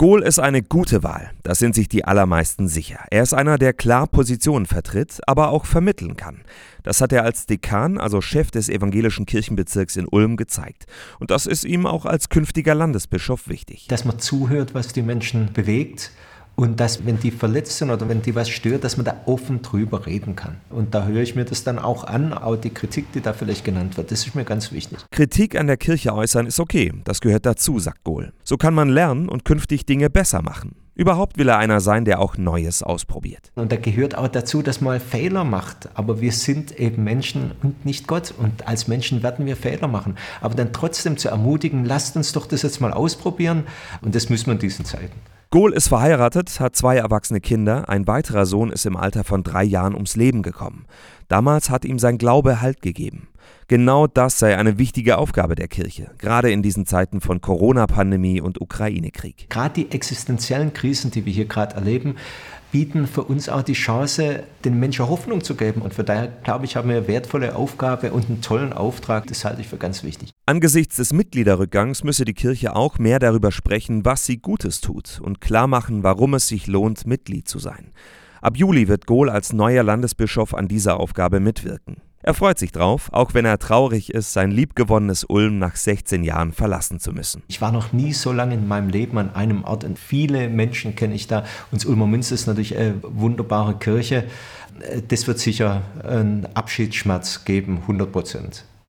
Gohl ist eine gute Wahl, das sind sich die allermeisten sicher. Er ist einer, der klar Positionen vertritt, aber auch vermitteln kann. Das hat er als Dekan, also Chef des evangelischen Kirchenbezirks in Ulm, gezeigt. Und das ist ihm auch als künftiger Landesbischof wichtig. Dass man zuhört, was die Menschen bewegt und dass, wenn die verletzt sind oder wenn die was stört, dass man da offen drüber reden kann. Und da höre ich mir das dann auch an, auch die Kritik, die da vielleicht genannt wird. Das ist mir ganz wichtig. Kritik an der Kirche äußern ist okay, das gehört dazu, sagt Gohl. So kann man lernen und künftig Dinge besser machen. Überhaupt will er einer sein, der auch Neues ausprobiert. Und da gehört auch dazu, dass man Fehler macht. Aber wir sind eben Menschen und nicht Gott. Und als Menschen werden wir Fehler machen. Aber dann trotzdem zu ermutigen, lasst uns doch das jetzt mal ausprobieren. Und das müssen wir in diesen Zeiten. Gohl ist verheiratet, hat zwei erwachsene Kinder, ein weiterer Sohn ist im Alter von drei Jahren ums Leben gekommen. Damals hat ihm sein Glaube Halt gegeben. Genau das sei eine wichtige Aufgabe der Kirche, gerade in diesen Zeiten von Corona-Pandemie und Ukraine-Krieg. Gerade die existenziellen Krisen, die wir hier gerade erleben, bieten für uns auch die Chance, den Menschen Hoffnung zu geben. Und von daher, glaube ich, haben wir eine wertvolle Aufgabe und einen tollen Auftrag. Das halte ich für ganz wichtig. Angesichts des Mitgliederrückgangs müsse die Kirche auch mehr darüber sprechen, was sie Gutes tut und klar machen, warum es sich lohnt, Mitglied zu sein. Ab Juli wird Gohl als neuer Landesbischof an dieser Aufgabe mitwirken. Er freut sich drauf, auch wenn er traurig ist, sein liebgewonnenes Ulm nach 16 Jahren verlassen zu müssen. Ich war noch nie so lange in meinem Leben an einem Ort und viele Menschen kenne ich da. Und Ulmer Münze ist natürlich eine wunderbare Kirche. Das wird sicher einen Abschiedsschmerz geben, 100 Prozent.